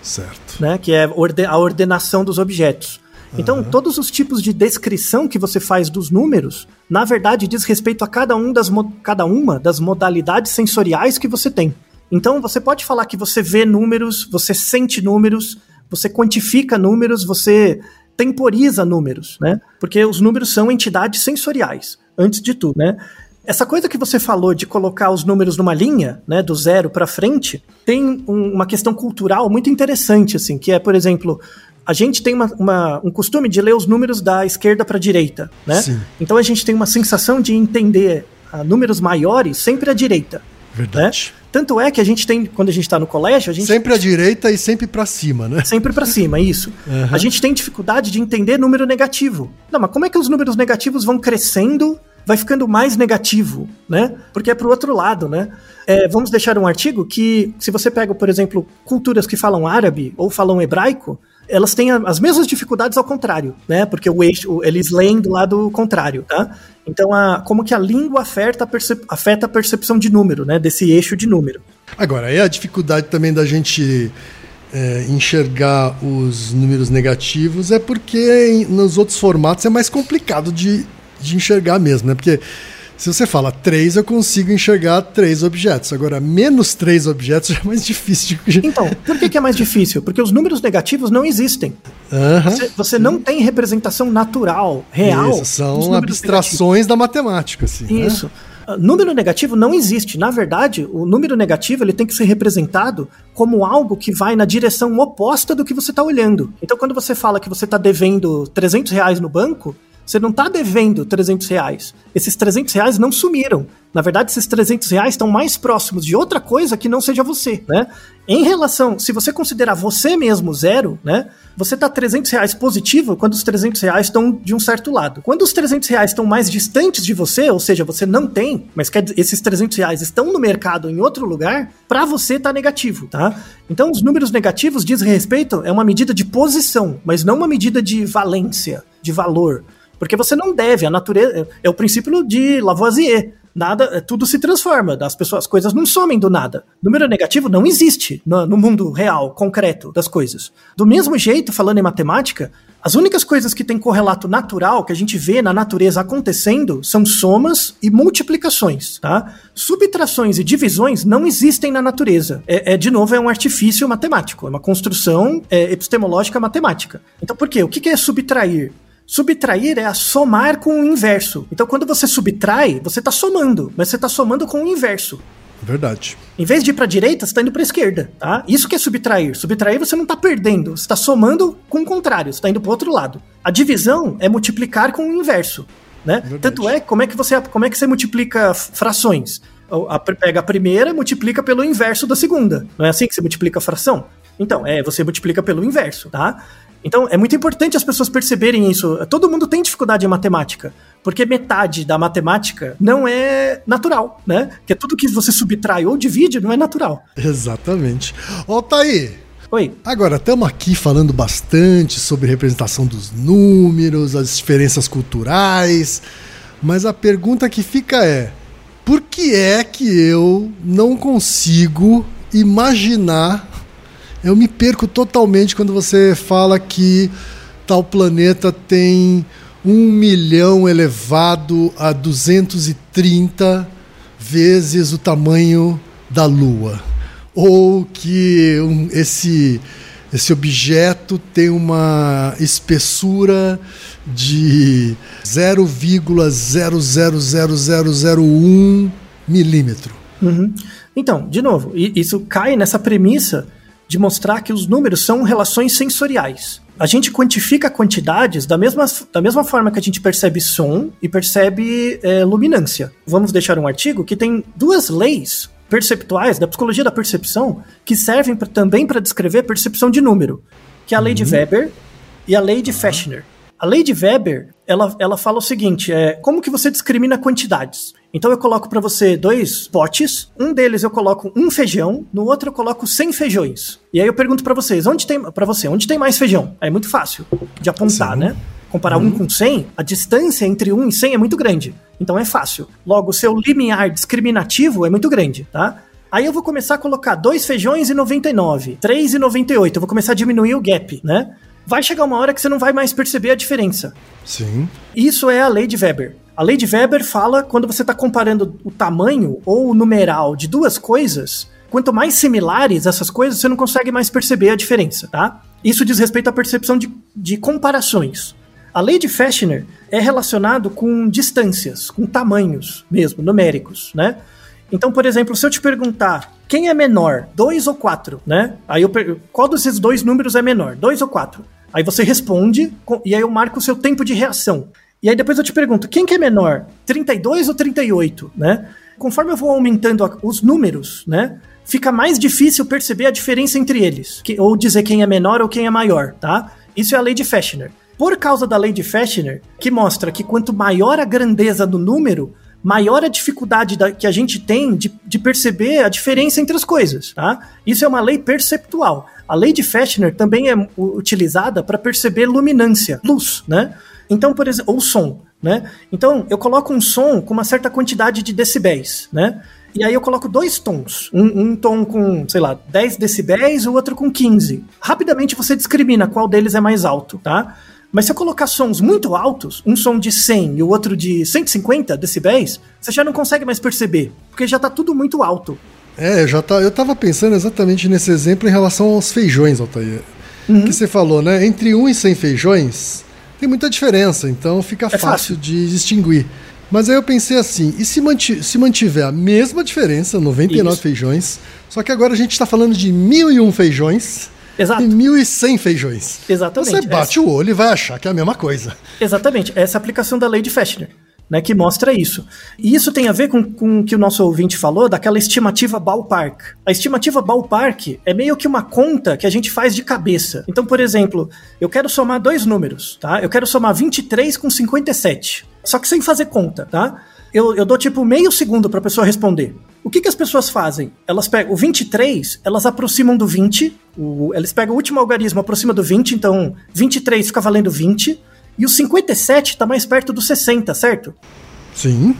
Certo. né, que é a ordenação dos objetos. Então, todos os tipos de descrição que você faz dos números, na verdade, diz respeito a cada, um das, cada uma das modalidades sensoriais que você tem. Então, você pode falar que você vê números, você sente números, você quantifica números, você temporiza números, né? Porque os números são entidades sensoriais, antes de tudo, né? Essa coisa que você falou de colocar os números numa linha, né, do zero para frente, tem um- uma questão cultural muito interessante, assim, que é, por exemplo, a gente tem uma- uma- um costume de ler os números da esquerda para a direita, né? Sim. Então a gente tem uma sensação de entender ah, números maiores sempre à direita. Né? Tanto é que a gente tem, quando a gente está no colégio, a gente Sempre à direita e sempre pra cima, né? Sempre pra cima, isso. A gente tem dificuldade de entender número negativo. Não, mas como é que os números negativos vão crescendo, vai ficando mais negativo, né? Porque é pro outro lado, né? É, vamos deixar um artigo que, se você pega, por exemplo, culturas que falam árabe ou falam hebraico, elas têm as mesmas dificuldades ao contrário, né? Porque o eixo, eles leem do lado contrário, tá? Então, a, como que a língua afeta a, percep- afeta a percepção de número, né? Desse eixo de número. Agora, aí a dificuldade também da gente é, enxergar os números negativos é porque em- nos outros formatos é mais complicado de, de enxergar mesmo, né? Porque se você fala três, eu consigo enxergar três objetos. Agora, menos três objetos já é mais difícil de. Então, por que, que é mais difícil? Porque os números negativos não existem. Aham. Você, você não tem representação natural, real. Isso, são abstrações da matemática, assim. né? negativos. Isso. Ah, Número negativo não existe. Na verdade, o número negativo ele tem que ser representado como algo que vai na direção oposta do que você está olhando. Então, quando você fala que você está devendo 300 reais no banco, Você não está devendo 300 reais. Esses 300 reais não sumiram. Na verdade, esses 300 reais estão mais próximos de outra coisa que não seja você, né? Em relação, se você considerar você mesmo zero, né? Você tá 300 reais positivo quando os 300 reais estão de um certo lado. Quando os 300 reais estão mais distantes de você, ou seja, você não tem, mas quer esses 300 reais estão no mercado em outro lugar, para você tá negativo, tá? Então, os números negativos diz respeito, é uma medida de posição, mas não uma medida de valência, de valor. Porque você não deve, a natureza. É o princípio de Lavoisier. Nada, é, tudo se transforma, as pessoas, as coisas não somem do nada. Número negativo não existe no, no mundo real, concreto das coisas. Do mesmo jeito, falando em matemática, as únicas coisas que têm correlato natural que a gente vê na natureza acontecendo são somas e multiplicações, tá? Subtrações e divisões não existem na natureza. É, é de novo, é um artifício matemático, é uma construção é, epistemológica matemática. Então, por quê? O que é subtrair? Subtrair é a somar com o inverso. Então, quando você subtrai, você está somando, mas você está somando com o inverso. Verdade. Em vez de ir para a direita, você está indo para a esquerda, tá? Isso que é subtrair. Subtrair você não está perdendo, você está somando com o contrário, você está indo para o outro lado. A divisão é multiplicar com o inverso, né? Tanto é como é que você como é que você multiplica frações? A, pega a primeira, multiplica pelo inverso da segunda. Não é assim que você multiplica a fração? Então, é, você multiplica pelo inverso, tá? Então, é muito importante as pessoas perceberem isso. Todo mundo tem dificuldade em matemática, porque metade da matemática não é natural, né? Que é tudo que você subtrai ou divide não é natural. Exatamente. Ó, tá aí. Oi. Agora, estamos aqui falando bastante sobre representação dos números, as diferenças culturais, mas a pergunta que fica é: por que é que eu não consigo imaginar eu me perco totalmente quando você fala que tal planeta tem um milhão elevado a 230 vezes o tamanho da Lua. Ou que um, esse, esse objeto tem uma espessura de 0,000001 milímetro. Uhum. Então, de novo, isso cai nessa premissa de mostrar que os números são relações sensoriais. A gente quantifica quantidades da mesma, da mesma forma que a gente percebe som e percebe é, luminância. Vamos deixar um artigo que tem duas leis perceptuais da psicologia da percepção que servem pra, também para descrever percepção de número, que é a lei de uhum. Weber e a lei de Fechner. A lei de Weber, ela, ela fala o seguinte, é como que você discrimina quantidades? Então eu coloco para você dois potes, um deles eu coloco um feijão, no outro eu coloco 100 feijões. E aí eu pergunto para vocês, onde tem para você, onde tem mais feijão? É muito fácil de apontar, Sim. né? Comparar uhum. um com 100, a distância entre 1 e 100 é muito grande. Então é fácil. Logo, o seu limiar discriminativo é muito grande, tá? Aí eu vou começar a colocar dois feijões e 99, 3 e 98. Eu vou começar a diminuir o gap, né? Vai chegar uma hora que você não vai mais perceber a diferença. Sim. Isso é a lei de Weber. A lei de Weber fala quando você está comparando o tamanho ou o numeral de duas coisas, quanto mais similares essas coisas, você não consegue mais perceber a diferença, tá? Isso diz respeito à percepção de, de comparações. A lei de Fechner é relacionado com distâncias, com tamanhos mesmo, numéricos, né? Então, por exemplo, se eu te perguntar quem é menor, dois ou quatro, né? Aí eu qual desses dois números é menor, dois ou quatro? Aí você responde e aí eu marco o seu tempo de reação. E aí depois eu te pergunto, quem que é menor? 32 ou 38, né? Conforme eu vou aumentando os números, né? Fica mais difícil perceber a diferença entre eles, que, ou dizer quem é menor ou quem é maior, tá? Isso é a lei de Fechner. Por causa da lei de Fechner, que mostra que quanto maior a grandeza do número, maior a dificuldade da, que a gente tem de, de, perceber a diferença entre as coisas, tá? Isso é uma lei perceptual. A lei de Fechner também é utilizada para perceber luminância, luz, né? Então, por exemplo, ou som, né? Então, eu coloco um som com uma certa quantidade de decibéis, né? E aí eu coloco dois tons. Um, um, tom com, sei lá, 10 decibéis, o outro com 15. Rapidamente você discrimina qual deles é mais alto, tá? Mas se eu colocar sons muito altos, um som de 100 e o outro de 150 decibéis, você já não consegue mais perceber, porque já tá tudo muito alto. É, eu já tá, eu tava pensando exatamente nesse exemplo em relação aos feijões, Altair. Uhum. Que você falou, né? Entre 1 e 100 feijões, tem muita diferença, então fica é fácil, fácil, de distinguir. Mas aí eu pensei assim, e se, manti se mantiver a mesma diferença, 99 Isso. feijões, só que agora a gente está falando de 1001 feijões, Exato. e 1.100 feijões. Exatamente. Você bate o olho e vai achar que é a mesma coisa. Exatamente, essa é a aplicação da lei de Fechner. Né, que mostra isso. E isso tem a ver com, com o que o nosso ouvinte falou, daquela estimativa ballpark. A estimativa ballpark é meio que uma conta que a gente faz de cabeça. Então, por exemplo, eu quero somar dois números, tá? Eu quero somar 23 com 57. Só que sem fazer conta, tá? Eu, eu dou tipo meio segundo para a pessoa responder. O que, que as pessoas fazem? Elas pegam o 23, elas aproximam do 20, o, eles pegam o último algarismo, aproxima do 20, então 23 fica valendo 20, e o 57 está mais perto do 60, certo? Sim.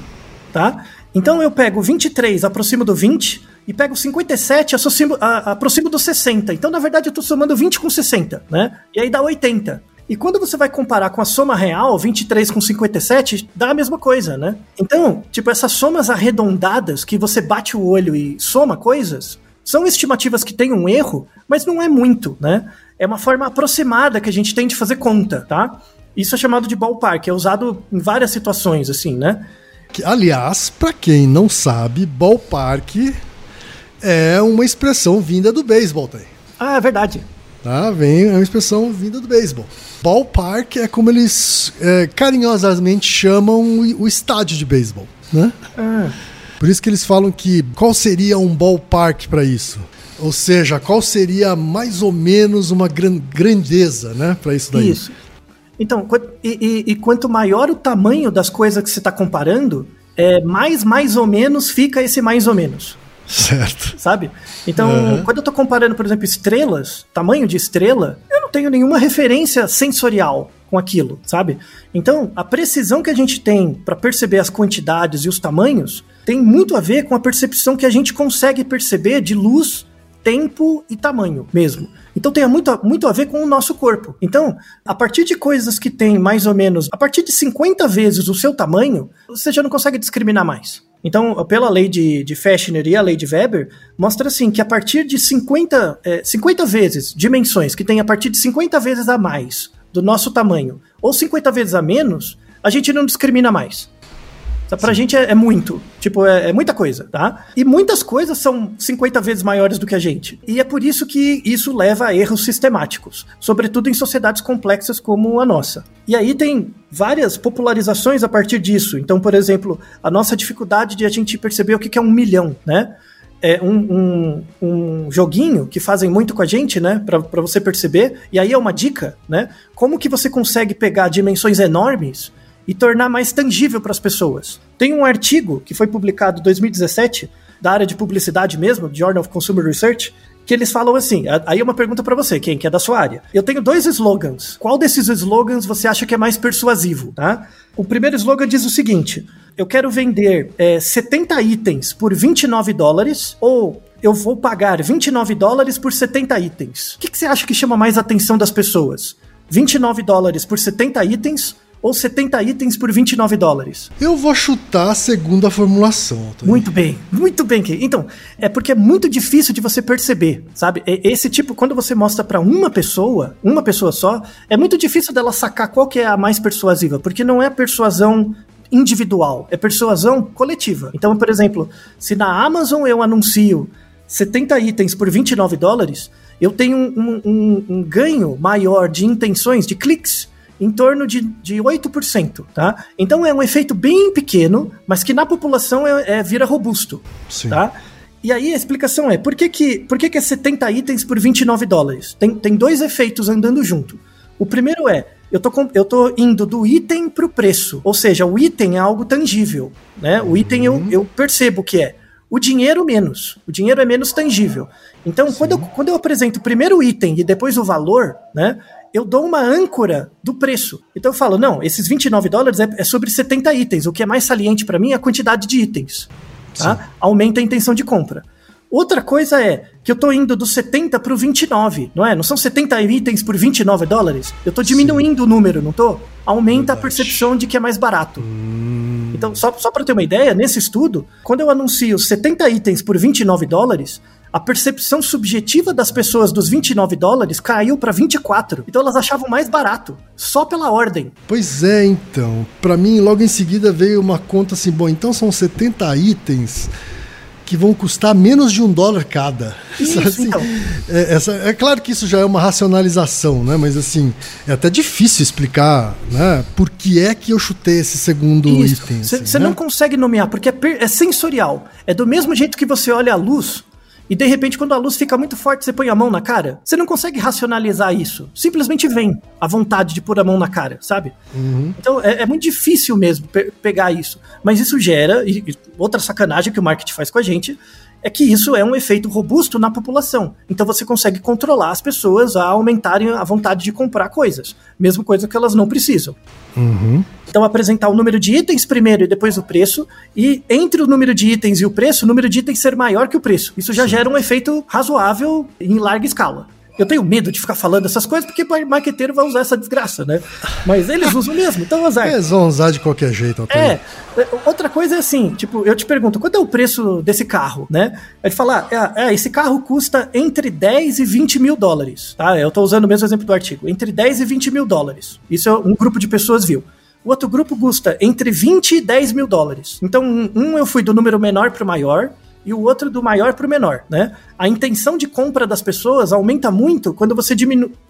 Tá? Então eu pego o 23, aproximo do 20, e pego o 57, aproximo, a, aproximo do 60. Então, na verdade, eu estou somando 20 com 60, né? E aí dá 80. E quando você vai comparar com a soma real, 23 com 57, dá a mesma coisa, né? Então, tipo, essas somas arredondadas que você bate o olho e soma coisas, são estimativas que têm um erro, mas não é muito, né? É uma forma aproximada que a gente tem de fazer conta, tá? Isso é chamado de ballpark, é usado em várias situações, assim, né? Que, aliás, para quem não sabe, ballpark é uma expressão vinda do beisebol, tem. Ah, é verdade. Tá? Vem, é uma expressão vinda do beisebol. Ballpark é como eles é, carinhosamente chamam o, estádio de beisebol, né? Ah, Por isso que eles falam que qual seria um ballpark para isso? Ou seja, qual seria mais ou menos uma gran grandeza, né, para isso daí? isso. Então, e, e- e quanto maior o tamanho das coisas que você está comparando, é, mais mais ou menos fica esse mais ou menos. Certo. sabe? Então, Uhum. quando eu tô comparando, por exemplo, estrelas, tamanho de estrela, eu não tenho nenhuma referência sensorial com aquilo, sabe? Então, a precisão que a gente tem para perceber as quantidades e os tamanhos tem muito a ver com a percepção que a gente consegue perceber de luz, tempo e tamanho mesmo. Então tem muito, muito a ver com o nosso corpo. Então, a partir de coisas que tem mais ou menos, a partir de 50 vezes o seu tamanho, você já não consegue discriminar mais. Então, pela lei de, de Fechner e a lei de Weber, mostra assim que a partir de 50, é, 50 vezes dimensões, que tem a partir de 50 vezes a mais do nosso tamanho, ou 50 vezes a menos, a gente não discrimina mais. Tá? Pra gente é, é muito. Tipo, é, é muita coisa, tá? E muitas coisas são 50 vezes maiores do que a gente. E é por isso que isso leva a erros sistemáticos, sobretudo em sociedades complexas como a nossa. E aí tem várias popularizações a partir disso. Então, por exemplo, a nossa dificuldade de a gente perceber o que é um milhão, né? é um, um, um joguinho que fazem muito com a gente, né? Pra você perceber. E aí é uma dica, né? Como que você consegue pegar dimensões enormes e tornar mais tangível para as pessoas. Tem um artigo que foi publicado em 2017, da área de publicidade mesmo, Journal of Consumer Research, que eles falam assim. Aí é uma pergunta para você, quem que é da sua área. Eu tenho dois slogans. Qual desses slogans você acha que é mais persuasivo, tá? O primeiro slogan diz o seguinte: eu quero vender é, 70 itens por 29 dólares ou eu vou pagar 29 dólares por 70 itens. O que, que você acha que chama mais atenção das pessoas? 29 dólares por 70 itens ou 70 itens por 29 dólares? Eu vou chutar a segunda formulação. Muito bem, muito bem. Key. Então, é porque é muito difícil de você perceber, sabe? Esse tipo, quando você mostra pra uma pessoa, uma pessoa só, é muito difícil dela sacar qual que é a mais persuasiva, porque não é persuasão individual, é persuasão coletiva. Então, por exemplo, se na Amazon eu anuncio 70 itens por 29 dólares, eu tenho um, um- um ganho maior de intenções, de cliques, em torno de, de 8%, tá? Então é um efeito bem pequeno, mas que na população é, é- vira robusto, Sim. tá? E aí a explicação é, por que que, por que, que é 70 itens por 29 dólares? Tem, tem dois efeitos andando junto. O primeiro é, eu tô, eu tô indo do item pro preço, ou seja, o item é algo tangível, né? O item eu, eu percebo que é. O dinheiro menos. O dinheiro é menos tangível. Então, quando eu, quando eu apresento primeiro o item e depois o valor, né? Eu dou uma âncora do preço. Então eu falo, não, esses 29 dólares é, é sobre 70 itens. O que é mais saliente para mim é a quantidade de itens. Tá? Aumenta a intenção de compra. Outra coisa é que eu tô indo do 70 pro 29, não é? Não são 70 itens por 29 dólares? Eu tô diminuindo o número, não tô? Aumenta a percepção de que é mais barato. Então, só, só para ter uma ideia, nesse estudo, quando eu anuncio 70 itens por 29 dólares, a percepção subjetiva das pessoas dos 29 dólares caiu para 24. Então elas achavam mais barato, só pela ordem. Pois é, então. Pra mim, logo em seguida veio uma conta assim: bom, então são 70 itens. que vão custar menos de um dólar cada. Isso, assim, então. é, essa, é claro que isso já é uma racionalização, né? Mas assim, é até difícil explicar, né? Por que é que eu chutei esse segundo item. Você assim, não né? consegue nomear, porque é, é sensorial. É do mesmo jeito que você olha a luz e de repente, quando a luz fica muito forte, você põe a mão na cara. Você não consegue racionalizar isso. Simplesmente vem a vontade de pôr a mão na cara, sabe? Então é, é muito difícil mesmo pe- pegar isso. Mas isso gera. E, e outra sacanagem que o marketing faz com a gente é que isso é um efeito robusto na população. Então você consegue controlar as pessoas a aumentarem a vontade de comprar coisas, mesmo coisa que elas não precisam. Então, apresentar o número de itens primeiro e depois o preço. E entre o número de itens e o preço, o número de itens ser maior que o preço. Isso já gera um efeito razoável em larga escala. Eu tenho medo de ficar falando essas coisas porque o marqueteiro vai usar essa desgraça, né? Mas eles usam mesmo, então azar. Eles vão usar de qualquer jeito. É, é, outra coisa é assim, tipo, eu te pergunto, quanto é o preço desse carro, né? Ele fala, ah, é, é, esse carro custa entre 10 e 20 mil dólares, tá? Eu tô usando o mesmo exemplo do artigo, entre 10 e 20 mil dólares. Isso é um grupo de pessoas viu. O outro grupo custa entre 20 e 10 mil dólares. Então, um um eu fui do número menor para o maior, e o outro do maior para o menor, né? A intenção de compra das pessoas aumenta muito quando você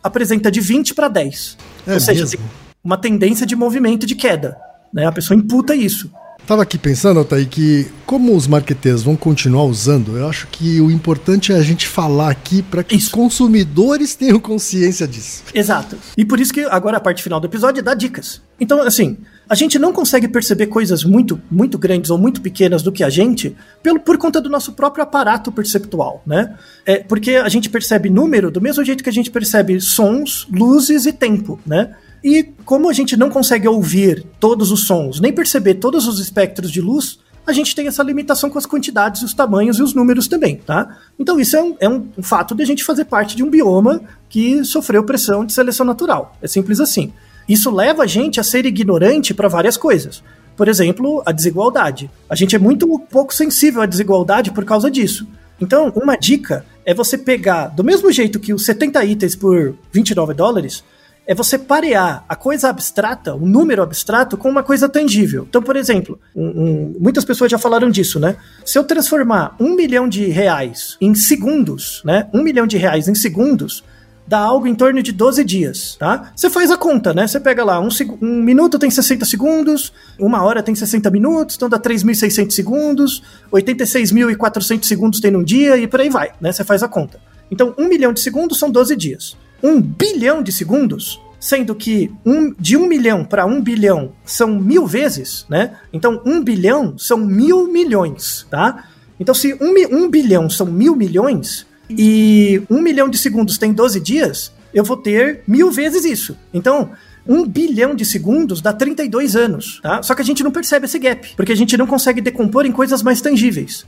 apresenta de 20 para 10. É Ou seja, mesmo? uma tendência de movimento de queda. Né? A pessoa imputa isso. Tava aqui pensando, Altair, que como os marqueteiros vão continuar usando, eu acho que o importante é a gente falar aqui para que os Isso. consumidores tenham consciência disso. Exato. E por isso que agora a parte final do episódio é dar dicas. Então, assim, a gente não consegue perceber coisas muito, muito grandes ou muito pequenas do que a gente pelo, por conta do nosso próprio aparato perceptual, né? É, porque a gente percebe número do mesmo jeito que a gente percebe sons, luzes e tempo, né? E como a gente não consegue ouvir todos os sons, nem perceber todos os espectros de luz, a gente tem essa limitação com as quantidades, os tamanhos e os números também, tá? Então isso é um, é um fato de a gente fazer parte de um bioma que sofreu pressão de seleção natural. É simples assim. Isso leva a gente a ser ignorante para várias coisas. Por exemplo, a desigualdade. A gente é muito pouco sensível à desigualdade por causa disso. Então, uma dica é você pegar, do mesmo jeito que os 70 itens por 29 dólares, é você parear a coisa abstrata, o número abstrato, com uma coisa tangível. Então, por exemplo, um- um- muitas pessoas já falaram disso, né? Se eu transformar um milhão de reais em segundos, né? Um milhão de reais em segundos, dá algo em torno de 12 dias, tá? Você faz a conta, né? Você pega lá, um, um minuto tem 60 segundos, uma hora tem 60 minutos, então dá 3.600 segundos, 86.400 segundos tem num dia e por aí vai, né? Você faz a conta. Então, um milhão de segundos são 12 dias. Um bilhão de segundos, sendo que um, de um milhão para um bilhão são mil vezes, né? Então, um bilhão são mil milhões, tá? Então, se um, um bilhão são mil milhões e um milhão de segundos tem 12 dias, eu vou ter mil vezes isso. Então, um bilhão de segundos dá 32 anos, tá? Só que a gente não percebe esse gap, porque a gente não consegue decompor em coisas mais tangíveis.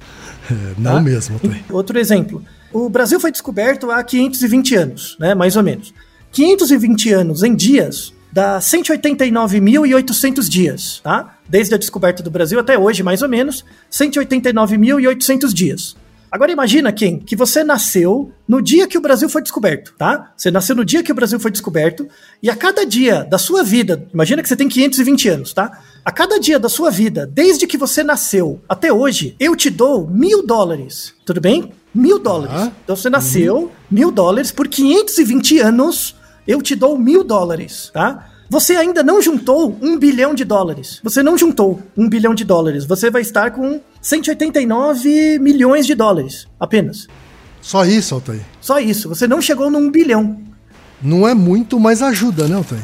É, não Tá? mesmo. Outro exemplo. O Brasil foi descoberto há 520 anos, né? Mais ou menos. 520 anos em dias dá 189.800 dias, tá? Desde a descoberta do Brasil até hoje, mais ou menos, 189.800 dias. Agora imagina quem? Que você nasceu no dia que o Brasil foi descoberto, tá? Você nasceu no dia que o Brasil foi descoberto e a cada dia da sua vida, imagina que você tem 520 anos, tá? A cada dia da sua vida, desde que você nasceu até hoje, eu te dou mil dólares, tudo bem? Mil dólares. Então você nasceu, mil dólares, por 520 anos, eu te dou mil dólares, tá? Você ainda não juntou um bilhão de dólares. Você não juntou um bilhão de dólares. Você vai estar com 189 milhões de dólares apenas. Só isso, Altair. Só isso. Você não chegou num bilhão. Não é muito, mas ajuda, né, Altair?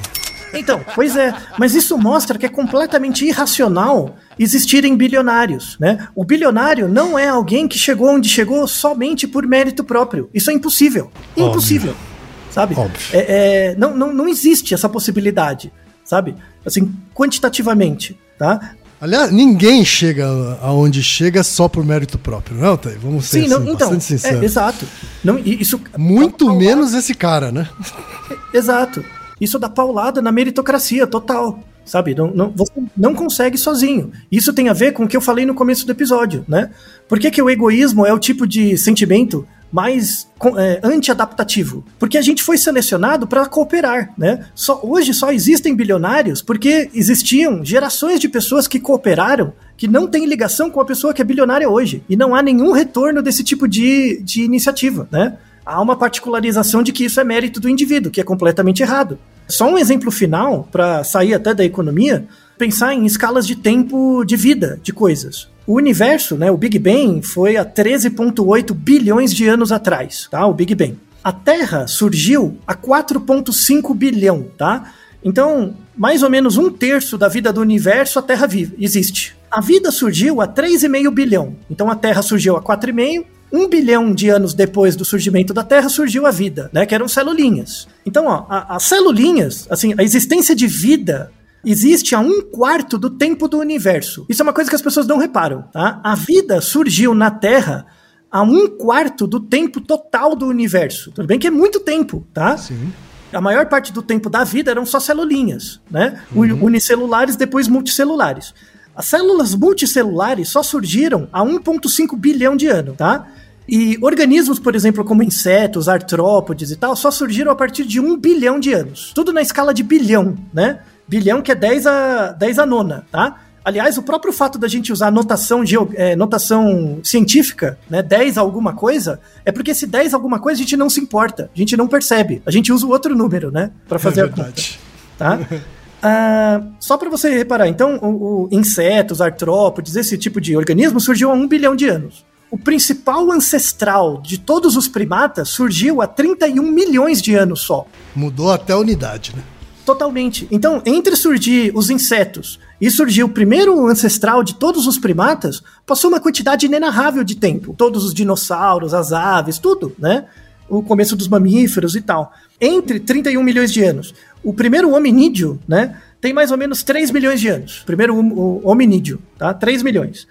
Então, pois é, mas isso mostra que é completamente irracional existirem bilionários, né? O bilionário não é alguém que chegou onde chegou somente por mérito próprio. Isso é impossível. Impossível. Sabe? Óbvio. É, é, não, não, não existe essa possibilidade, sabe? Assim, quantitativamente, tá? Aliás, ninguém chega aonde chega só por mérito próprio, não, Altair? Vamos ser Sim, não, assim, então, bastante sinceros. é, exato. Não, isso Muito menos esse cara, né? Exato. Isso dá paulada na meritocracia total. Sabe? Não, não- você não consegue sozinho. Isso tem a ver com o que eu falei no começo do episódio, né? Por que, que o egoísmo é o tipo de sentimento mais é, anti-adaptativo? Porque a gente foi selecionado para cooperar, né? Só, hoje só existem bilionários porque existiam gerações de pessoas que cooperaram, que não tem ligação com a pessoa que é bilionária hoje. E não há nenhum retorno desse tipo de, de iniciativa, né? Há uma particularização de que isso é mérito do indivíduo, que é completamente errado. Só um exemplo final, para sair até da economia, pensar em escalas de tempo de vida de coisas. O universo, né, o Big Bang, foi há 13,8 bilhões de anos atrás, tá? O Big Bang. A Terra surgiu há 4,5 bilhão, tá? Então, mais ou menos um terço da vida do universo a Terra vive, existe. A vida surgiu há 3,5 bilhão. Então a Terra surgiu há 4,5. Um bilhão de anos depois do surgimento da Terra surgiu a vida, né? Que eram celulinhas. Então, ó, as celulinhas, assim, a existência de vida existe a um quarto do tempo do universo. Isso é uma coisa que as pessoas não reparam, tá? A vida surgiu na Terra a um quarto do tempo total do universo. Tudo bem que é muito tempo, tá? Sim. A maior parte do tempo da vida eram só celulinhas, né? Uhum. Unicelulares, depois multicelulares. As células multicelulares só surgiram há 1,5 bilhão de anos, tá? E organismos, por exemplo, como insetos, artrópodes e tal, só surgiram a partir de 1 bilhão de anos. Tudo na escala de bilhão, né? Bilhão que é 10 a, 10 a nona, tá? Aliás, o próprio fato da gente usar notação, é, notação científica, né, 10 alguma coisa, é porque esse 10 alguma coisa a gente não se importa, a gente não percebe. A gente usa o outro número, né, para fazer é a conta. Tá? Ah, só para você reparar, então, o, o insetos, artrópodes, esse tipo de organismo surgiu há um bilhão de anos. O principal ancestral de todos os primatas surgiu há 31 milhões de anos só. Mudou até a unidade, né? Totalmente. Então, entre surgir os insetos e surgir o primeiro ancestral de todos os primatas, passou uma quantidade inenarrável de tempo. Todos os dinossauros, as aves, tudo, né? O começo dos mamíferos e tal. Entre 31 milhões de anos. O primeiro hominídeo, né? Tem mais ou menos 3 milhões de anos. Primeiro hominídeo, tá? 3 milhões.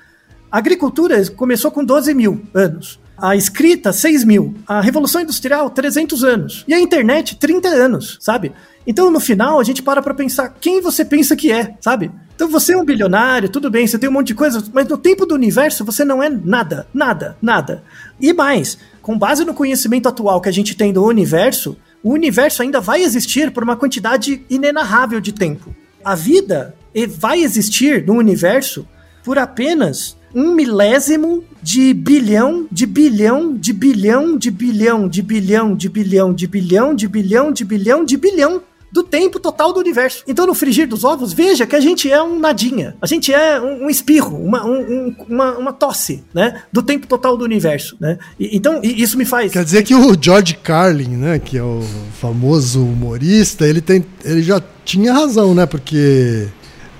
A agricultura começou com 12 mil anos. A escrita, 6 mil. A Revolução Industrial, 300 anos. E a internet, 30 anos, sabe? Então, no final, a gente para pra pensar quem você pensa que é, sabe? Então, você é um bilionário, tudo bem, você tem um monte de coisa, mas no tempo do universo você não é nada, nada, nada. E mais, com base no conhecimento atual que a gente tem do universo, o universo ainda vai existir por uma quantidade inenarrável de tempo. A vida vai existir no universo por apenas um milésimo de bilhão, de bilhão, de bilhão, de bilhão, de bilhão, de bilhão, de bilhão, de bilhão, de bilhão, de bilhão do tempo total do universo. Então, no frigir dos ovos, veja que a gente é um nadinha. A gente é um, um espirro, uma, um, uma, uma, tosse, né? Do tempo total do universo, né? E, então, isso me faz... Quer dizer que o George Carlin, né? Que é o famoso humorista, ele, tem, ele já tinha razão, né? Porque,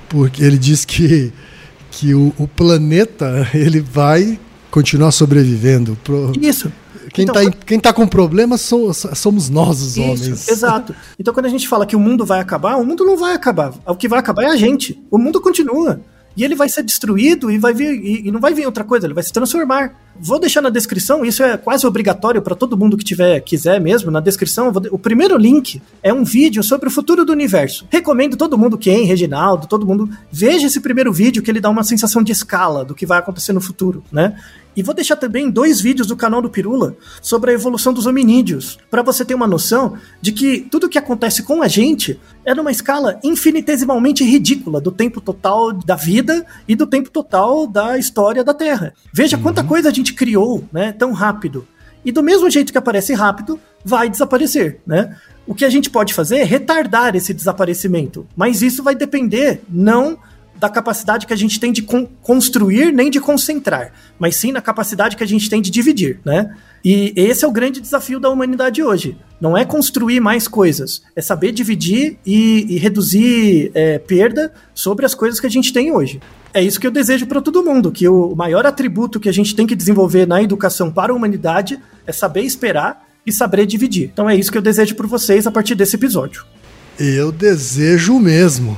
porque ele diz que que o, o planeta ele vai continuar sobrevivendo. Pro... Isso. Quem está então, quem tá com problemas somos nós, os isso, homens. Exato. Então, quando a gente fala que o mundo vai acabar, o mundo não vai acabar. O que vai acabar é a gente. O mundo continua e ele vai ser destruído e vai vir e, e, não vai vir outra coisa, ele vai se transformar. Vou deixar na descrição, isso é quase obrigatório para todo mundo que tiver quiser mesmo, na descrição, vou, o primeiro link é um vídeo sobre o futuro do universo. Recomendo todo mundo, quem, Reginaldo, todo mundo, veja esse primeiro vídeo que ele dá uma sensação de escala do que vai acontecer no futuro, né? E vou deixar também dois vídeos do canal do Pirula sobre a evolução dos hominídeos, para você ter uma noção de que tudo que acontece com a gente é numa escala infinitesimalmente ridícula do tempo total da vida e do tempo total da história da Terra. Veja uhum. quanta coisa a gente criou, né, tão rápido. E do mesmo jeito que aparece rápido, vai desaparecer, né? O que a gente pode fazer é retardar esse desaparecimento, mas isso vai depender não da capacidade que a gente tem de con construir nem de concentrar, mas sim na capacidade que a gente tem de dividir, né? E esse é o grande desafio da humanidade hoje. Não é construir mais coisas, é saber dividir e, e reduzir é, perda sobre as coisas que a gente tem hoje. É isso que eu desejo para todo mundo, que o maior atributo que a gente tem que desenvolver na educação para a humanidade é saber esperar e saber dividir. Então é isso que eu desejo para vocês a partir desse episódio. Eu desejo mesmo.